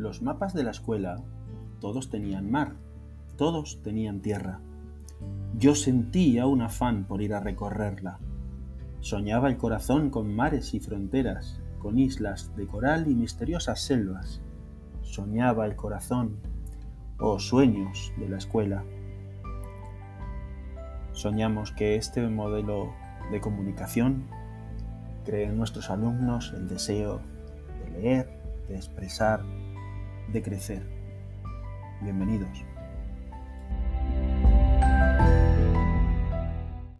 Los mapas de la escuela, todos tenían mar, todos tenían tierra. Yo sentía un afán por ir a recorrerla. Soñaba el corazón con mares y fronteras, con islas de coral y misteriosas selvas. Soñaba el corazón, oh sueños de la escuela. Soñamos que este modelo de comunicación cree en nuestros alumnos el deseo de leer, de expresar, de crecer. Bienvenidos.